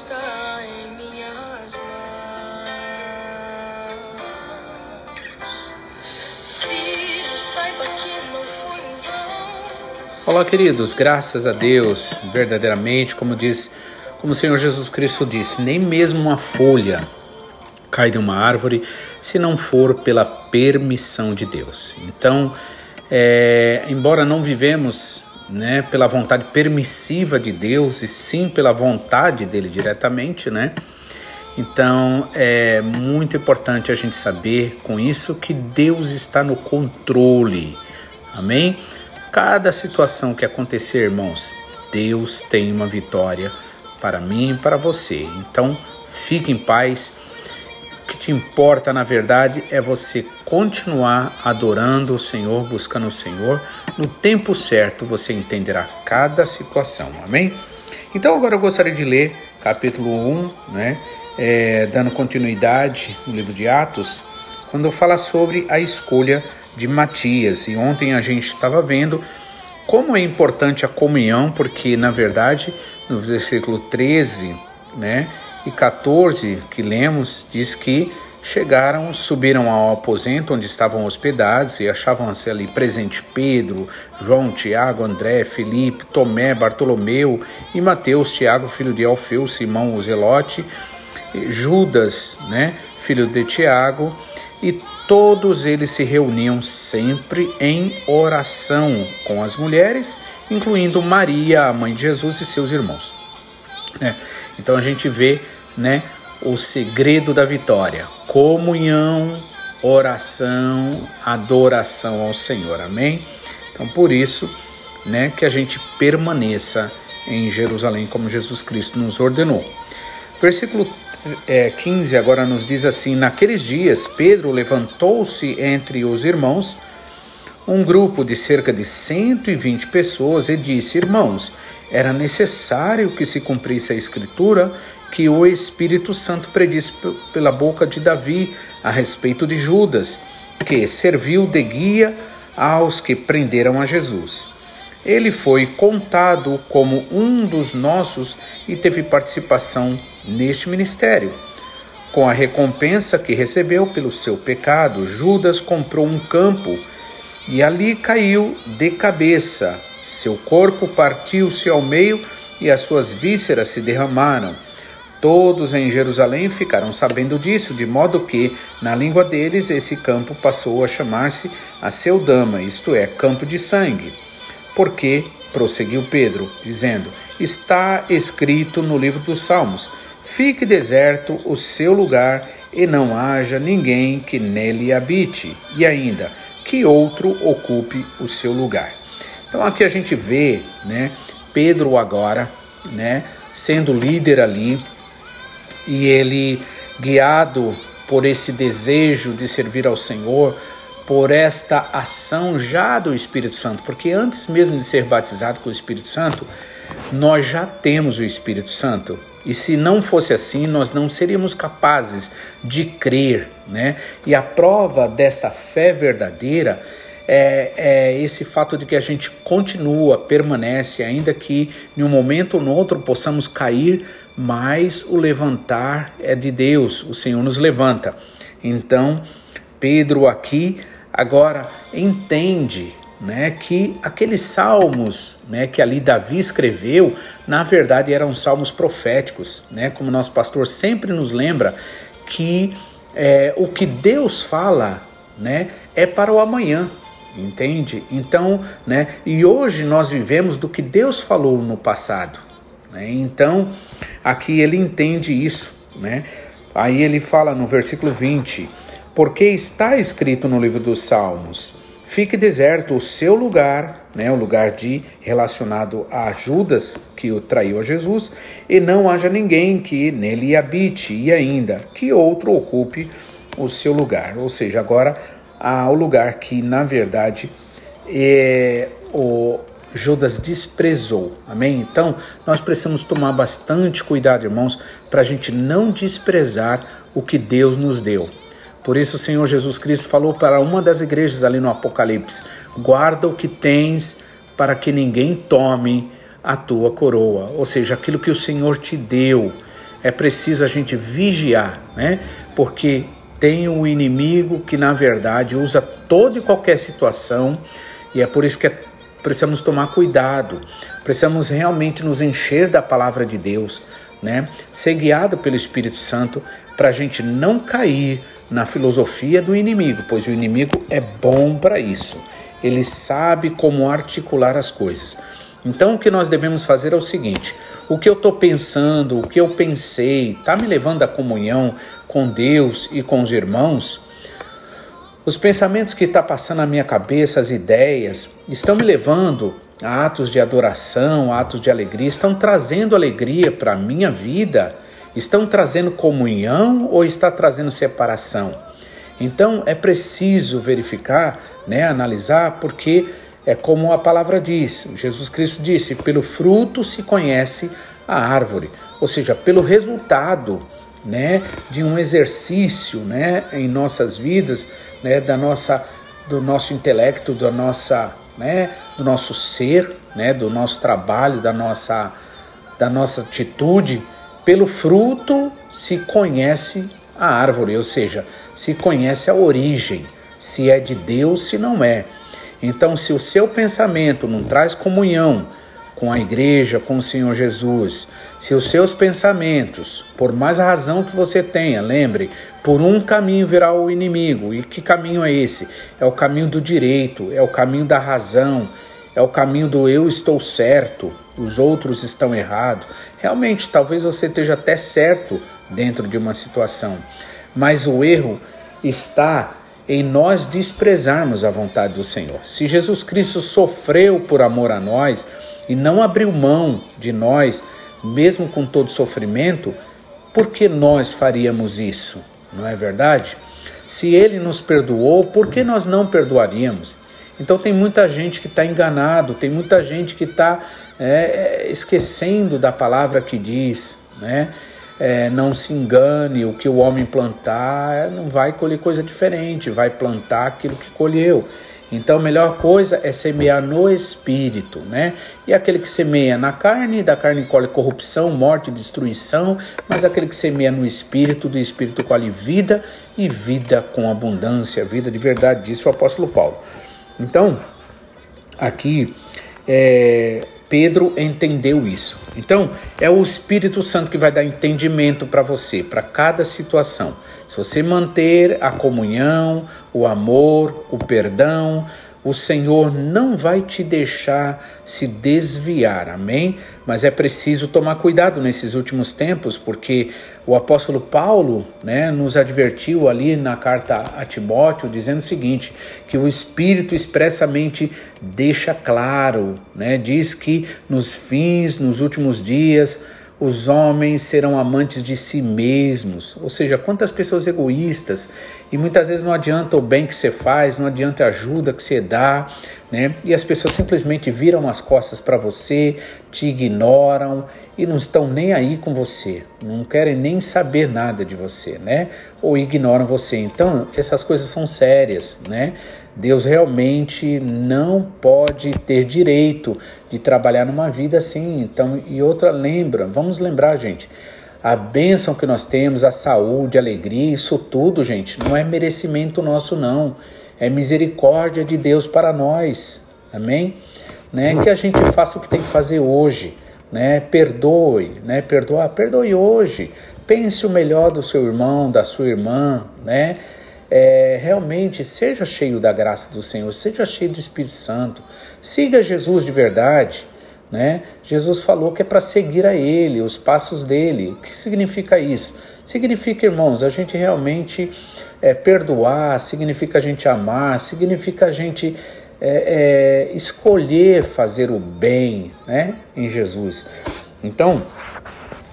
está em minhas mãos. Filho, saiba que não foi em vão. Olá, queridos, graças a Deus, verdadeiramente, como diz, como o Senhor Jesus Cristo disse, nem mesmo uma folha cai de uma árvore se não for pela permissão de Deus. Então, é, embora não vivemos né, pela vontade permissiva de Deus e sim pela vontade dele diretamente, né? Então é muito importante a gente saber com isso que Deus está no controle. Amém? Cada situação que acontecer, irmãos, Deus tem uma vitória para mim e para você. Então, fique em paz. O que te importa, na verdade, é você continuar adorando o Senhor, buscando o Senhor. No tempo certo, você entenderá cada situação. Amém? Então, agora eu gostaria de ler capítulo 1, né? É, dando continuidade no livro de Atos, quando fala sobre a escolha de Matias. E ontem a gente estava vendo como é importante a comunhão, porque na verdade, no versículo 13 né, e 14 que lemos, diz que chegaram, subiram ao aposento onde estavam hospedados e achavam-se ali presente Pedro, João, Tiago, André, Felipe, Tomé, Bartolomeu e Mateus, Tiago, filho de Alfeu, Simão, o Zelote, Judas, né, filho de Tiago, e todos eles se reuniam sempre em oração com as mulheres, incluindo Maria, a mãe de Jesus e seus irmãos. É, então a gente vê, né, o segredo da vitória: comunhão, oração, adoração ao Senhor. Amém? Então por isso, né, que a gente permaneça em Jerusalém como Jesus Cristo nos ordenou. Versículo é, 15 agora nos diz assim: Naqueles dias, Pedro levantou-se entre os irmãos, um grupo de cerca de 120 pessoas, e disse: Irmãos, era necessário que se cumprisse a Escritura que o Espírito Santo predisse pela boca de Davi a respeito de Judas, que serviu de guia aos que prenderam a Jesus. Ele foi contado como um dos nossos e teve participação neste ministério. Com a recompensa que recebeu pelo seu pecado, Judas comprou um campo e ali caiu de cabeça. Seu corpo partiu-se ao meio e as suas vísceras se derramaram. Todos em Jerusalém ficaram sabendo disso, de modo que, na língua deles, esse campo passou a chamar-se Aceudama, isto é, campo de sangue. Porque, prosseguiu Pedro, dizendo, está escrito no livro dos Salmos: Fique deserto o seu lugar e não haja ninguém que nele habite, e ainda que outro ocupe o seu lugar. Então aqui a gente vê, né, Pedro agora, né, sendo líder ali, e ele guiado por esse desejo de servir ao Senhor, por esta ação já do Espírito Santo, porque antes mesmo de ser batizado com o Espírito Santo, nós já temos o Espírito Santo. E se não fosse assim, nós não seríamos capazes de crer, né? E a prova dessa fé verdadeira é, é, esse fato de que a gente continua, permanece, ainda que em um momento ou no outro possamos cair, mas o levantar é de Deus, o Senhor nos levanta. Então, Pedro aqui agora entende né, que aqueles salmos né, que ali Davi escreveu, na verdade eram salmos proféticos, né, como nosso pastor sempre nos lembra que é, o que Deus fala né, é para o amanhã, entende? Então, né, e hoje nós vivemos do que Deus falou no passado. Né, então, aqui ele entende isso. Né? Aí ele fala no versículo 20: Porque está escrito no livro dos Salmos fique deserto o seu lugar, né, o lugar de relacionado a Judas que o traiu a Jesus, e não haja ninguém que nele habite, e ainda que outro ocupe o seu lugar. Ou seja, agora há o lugar que na verdade é o, Judas desprezou. Amém? Então, nós precisamos tomar bastante cuidado, irmãos, para a gente não desprezar o que Deus nos deu. Por isso, o Senhor Jesus Cristo falou para uma das igrejas ali no Apocalipse: guarda o que tens para que ninguém tome a tua coroa. Ou seja, aquilo que o Senhor te deu. É preciso a gente vigiar, né? Porque tem um inimigo que, na verdade, usa toda e qualquer situação, e é por isso que é precisamos tomar cuidado, precisamos realmente nos encher da palavra de Deus, né? Ser guiado pelo Espírito Santo para a gente não cair na filosofia do inimigo, pois o inimigo é bom para isso. Ele sabe como articular as coisas. Então o que nós devemos fazer é o seguinte: o que eu estou pensando, o que eu pensei, está me levando à comunhão com Deus e com os irmãos? Os pensamentos que está passando na minha cabeça, as ideias, estão me levando a atos de adoração, atos de alegria, estão trazendo alegria para a minha vida, estão trazendo comunhão ou está trazendo separação? Então é preciso verificar, né, analisar, porque é como a palavra diz, Jesus Cristo disse: pelo fruto se conhece a árvore, ou seja, pelo resultado né, de um exercício né, em nossas vidas, né, da nossa, do nosso intelecto, da nossa, né, do nosso ser, né, do nosso trabalho, da nossa, da nossa atitude. Pelo fruto se conhece a árvore, ou seja, se conhece a origem, se é de Deus, se não é. Então, se o seu pensamento não traz comunhão com a igreja, com o Senhor Jesus, se os seus pensamentos, por mais razão que você tenha, lembre, por um caminho virá o inimigo. E que caminho é esse? É o caminho do direito, é o caminho da razão, é o caminho do eu estou certo, os outros estão errados. Realmente, talvez você esteja até certo dentro de uma situação, mas o erro está em nós desprezarmos a vontade do Senhor. Se Jesus Cristo sofreu por amor a nós e não abriu mão de nós, mesmo com todo sofrimento, por que nós faríamos isso? Não é verdade? Se ele nos perdoou, por que nós não perdoaríamos? Então tem muita gente que está enganado, tem muita gente que está é, é, esquecendo da palavra que diz, né? É, não se engane, o que o homem plantar não vai colher coisa diferente, vai plantar aquilo que colheu. Então a melhor coisa é semear no espírito, né? E aquele que semeia na carne, da carne colhe corrupção, morte, destruição, mas aquele que semeia no espírito, do espírito colhe vida e vida com abundância, vida de verdade, disse o apóstolo Paulo. Então, aqui é, Pedro entendeu isso. Então, é o Espírito Santo que vai dar entendimento para você, para cada situação. Se você manter a comunhão, o amor, o perdão, o Senhor não vai te deixar se desviar, amém? Mas é preciso tomar cuidado nesses últimos tempos, porque o apóstolo Paulo né, nos advertiu ali na carta a Timóteo, dizendo o seguinte: que o Espírito expressamente deixa claro, né, diz que nos fins, nos últimos dias, os homens serão amantes de si mesmos. Ou seja, quantas pessoas egoístas. E muitas vezes não adianta o bem que você faz, não adianta a ajuda que você dá, né? E as pessoas simplesmente viram as costas para você, te ignoram e não estão nem aí com você, não querem nem saber nada de você, né? Ou ignoram você. Então, essas coisas são sérias, né? Deus realmente não pode ter direito de trabalhar numa vida assim. Então, e outra lembra, vamos lembrar, gente, a bênção que nós temos, a saúde, a alegria, isso tudo, gente, não é merecimento nosso não é misericórdia de Deus para nós. Amém? Né? Que a gente faça o que tem que fazer hoje, né? Perdoe, né? Perdoar, perdoe hoje. Pense o melhor do seu irmão, da sua irmã, né? É, realmente seja cheio da graça do Senhor, seja cheio do Espírito Santo. Siga Jesus de verdade, né? Jesus falou que é para seguir a Ele, os passos dele. O que significa isso? Significa, irmãos, a gente realmente é, perdoar, significa a gente amar, significa a gente é, é, escolher fazer o bem né, em Jesus. Então,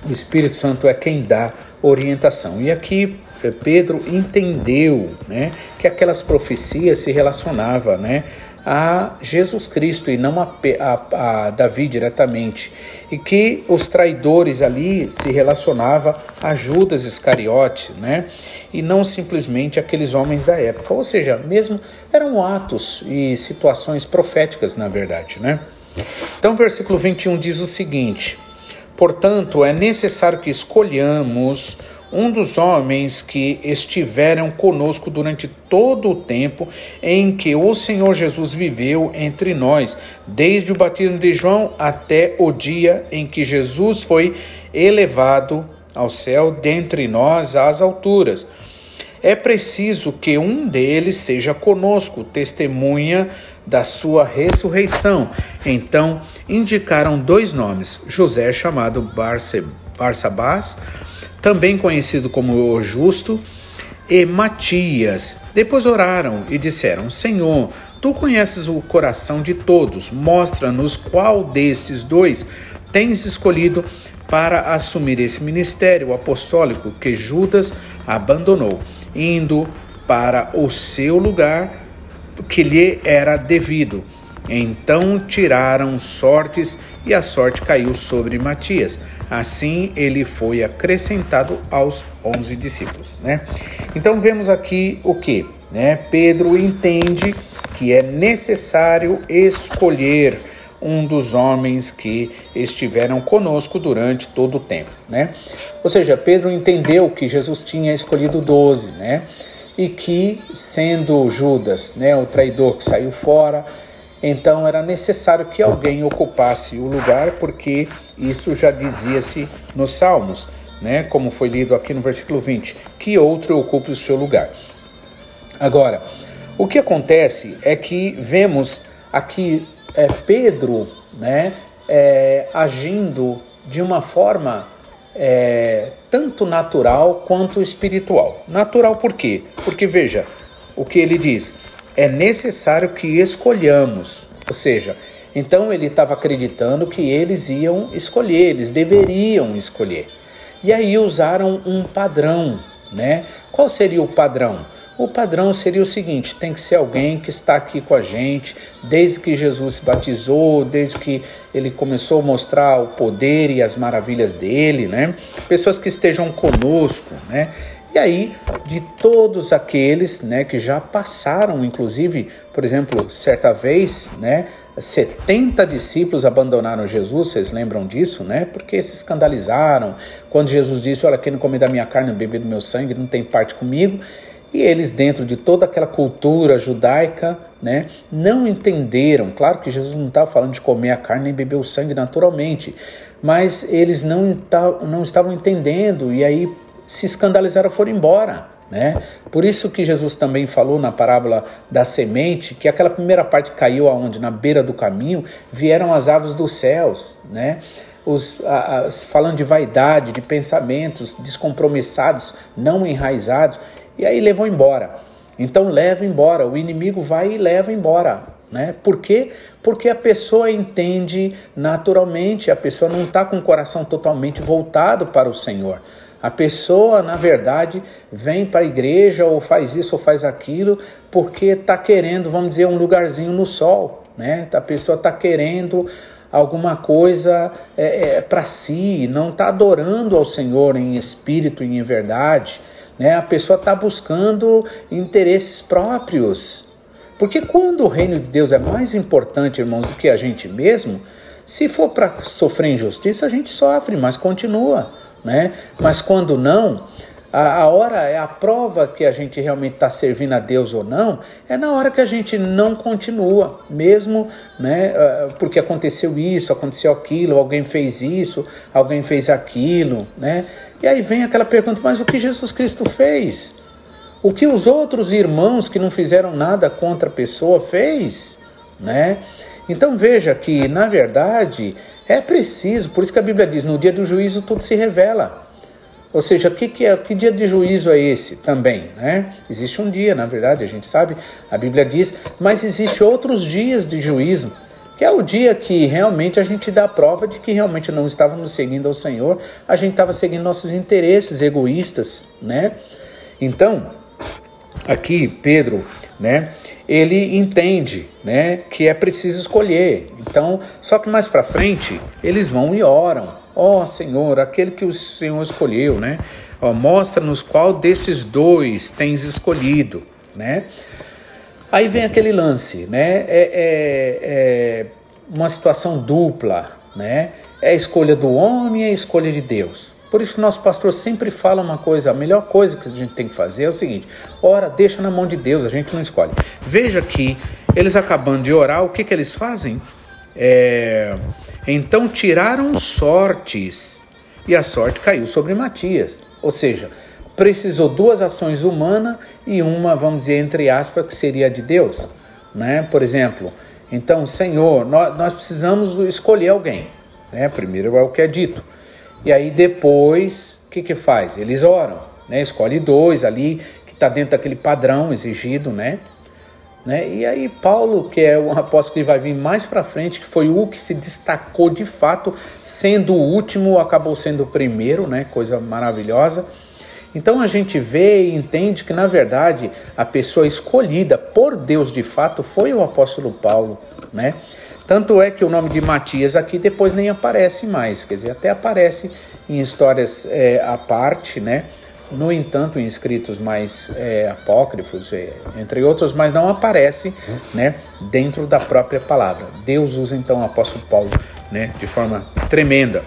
o Espírito Santo é quem dá orientação. E aqui Pedro entendeu né, que aquelas profecias se relacionavam né, a Jesus Cristo e não a, a, a Davi diretamente. E que os traidores ali se relacionava a Judas Iscariote, né? E não simplesmente aqueles homens da época. Ou seja, mesmo eram atos e situações proféticas, na verdade, né? Então, versículo 21 diz o seguinte: Portanto, é necessário que escolhamos um dos homens que estiveram conosco durante todo o tempo em que o Senhor Jesus viveu entre nós, desde o batismo de João até o dia em que Jesus foi elevado ao céu dentre nós às alturas. É preciso que um deles seja conosco, testemunha da sua ressurreição. Então indicaram dois nomes: José, chamado Barce, Barsabás, também conhecido como o Justo, e Matias. Depois oraram e disseram: Senhor, tu conheces o coração de todos, mostra-nos qual desses dois tens escolhido para assumir esse ministério apostólico que Judas abandonou, indo para o seu lugar que lhe era devido. Então tiraram sortes e a sorte caiu sobre Matias. Assim ele foi acrescentado aos onze discípulos. Né? Então vemos aqui o que? Né? Pedro entende que é necessário escolher um dos homens que estiveram conosco durante todo o tempo, né? Ou seja, Pedro entendeu que Jesus tinha escolhido doze, né? E que sendo Judas, né, o traidor que saiu fora, então era necessário que alguém ocupasse o lugar, porque isso já dizia-se nos Salmos, né? como foi lido aqui no versículo 20, que outro ocupe o seu lugar. Agora, o que acontece é que vemos aqui é, Pedro né, é, agindo de uma forma é, tanto natural quanto espiritual. Natural por quê? Porque veja o que ele diz é necessário que escolhamos. Ou seja, então ele estava acreditando que eles iam escolher, eles deveriam escolher. E aí usaram um padrão, né? Qual seria o padrão? O padrão seria o seguinte: tem que ser alguém que está aqui com a gente desde que Jesus se batizou, desde que ele começou a mostrar o poder e as maravilhas dele, né? Pessoas que estejam conosco, né? E aí, de todos aqueles né, que já passaram, inclusive, por exemplo, certa vez, né, 70 discípulos abandonaram Jesus, vocês lembram disso, né? Porque se escandalizaram quando Jesus disse: Olha, quem não come da minha carne, não bebe do meu sangue, não tem parte comigo. E eles, dentro de toda aquela cultura judaica, né, não entenderam. Claro que Jesus não estava falando de comer a carne nem beber o sangue naturalmente, mas eles não, não estavam entendendo, e aí se escandalizaram foram embora. Né? Por isso que Jesus também falou na parábola da semente que aquela primeira parte caiu aonde? Na beira do caminho, vieram as aves dos céus, né? Os, falando de vaidade, de pensamentos descompromissados, não enraizados, e aí levou embora. Então leva embora, o inimigo vai e leva embora. Né? Por quê? Porque a pessoa entende naturalmente, a pessoa não está com o coração totalmente voltado para o Senhor. A pessoa, na verdade, vem para a igreja ou faz isso ou faz aquilo porque está querendo, vamos dizer, um lugarzinho no sol. Né? A pessoa está querendo alguma coisa é, é, para si, não está adorando ao Senhor em espírito e em verdade. Né? A pessoa está buscando interesses próprios. Porque quando o reino de Deus é mais importante, irmãos, do que a gente mesmo, se for para sofrer injustiça, a gente sofre, mas continua né? Mas quando não, a, a hora é a prova que a gente realmente está servindo a Deus ou não, é na hora que a gente não continua, mesmo, né? Ah, porque aconteceu isso, aconteceu aquilo, alguém fez isso, alguém fez aquilo, né? E aí vem aquela pergunta: mas o que Jesus Cristo fez? O que os outros irmãos que não fizeram nada contra a pessoa fez, né? Então veja que, na verdade, é preciso, por isso que a Bíblia diz: no dia do juízo tudo se revela. Ou seja, que, que, é, que dia de juízo é esse também? Né? Existe um dia, na verdade, a gente sabe, a Bíblia diz, mas existe outros dias de juízo, que é o dia que realmente a gente dá prova de que realmente não estávamos seguindo ao Senhor, a gente estava seguindo nossos interesses egoístas, né? Então, aqui Pedro, né, ele entende, né, que é preciso escolher. Então, só que mais para frente eles vão e oram. Ó oh, Senhor, aquele que o Senhor escolheu, né? Mostra-nos qual desses dois tens escolhido, né? Aí vem aquele lance, né? É, é, é uma situação dupla, né? É a escolha do homem e a escolha de Deus. Por isso que nosso pastor sempre fala uma coisa, a melhor coisa que a gente tem que fazer é o seguinte: ora, deixa na mão de Deus, a gente não escolhe. Veja que eles acabando de orar, o que, que eles fazem? É, então tiraram sortes e a sorte caiu sobre Matias. Ou seja, precisou duas ações humanas e uma, vamos dizer, entre aspas, que seria de Deus. Né? Por exemplo, então, Senhor, nós, nós precisamos escolher alguém. Né? Primeiro é o que é dito. E aí depois, o que, que faz? Eles oram, né? Escolhe dois ali, que está dentro daquele padrão exigido, né? né? E aí Paulo, que é o apóstolo que vai vir mais para frente, que foi o que se destacou de fato, sendo o último, acabou sendo o primeiro, né? Coisa maravilhosa. Então a gente vê e entende que, na verdade, a pessoa escolhida por Deus de fato foi o apóstolo Paulo, né? Tanto é que o nome de Matias aqui depois nem aparece mais, quer dizer, até aparece em histórias é, à parte, né? No entanto, em escritos mais é, apócrifos, é, entre outros, mas não aparece né, dentro da própria palavra. Deus usa então o apóstolo Paulo né, de forma tremenda.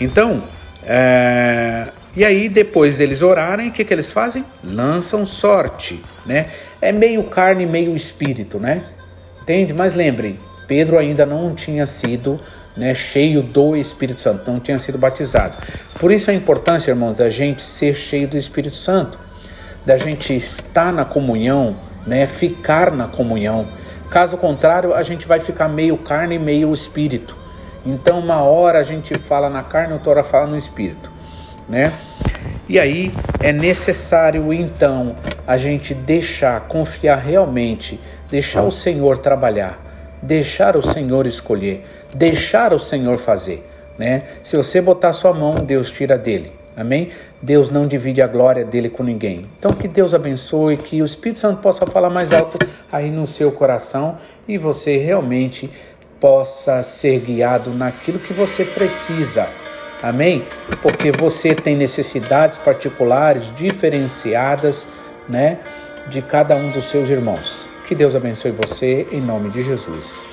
Então, é, e aí depois deles orarem, o que, que eles fazem? Lançam sorte, né? É meio carne, meio espírito, né? Entende? Mas lembrem, Pedro ainda não tinha sido né, cheio do Espírito Santo, não tinha sido batizado. Por isso a importância, irmãos, da gente ser cheio do Espírito Santo, da gente estar na comunhão, né, ficar na comunhão. Caso contrário, a gente vai ficar meio carne e meio espírito. Então, uma hora a gente fala na carne, outra hora fala no espírito, né? E aí é necessário então a gente deixar, confiar realmente, deixar o Senhor trabalhar deixar o Senhor escolher, deixar o Senhor fazer, né? Se você botar sua mão, Deus tira dele. Amém? Deus não divide a glória dele com ninguém. Então que Deus abençoe, que o Espírito Santo possa falar mais alto aí no seu coração e você realmente possa ser guiado naquilo que você precisa. Amém? Porque você tem necessidades particulares, diferenciadas, né, de cada um dos seus irmãos. Que Deus abençoe você em nome de Jesus.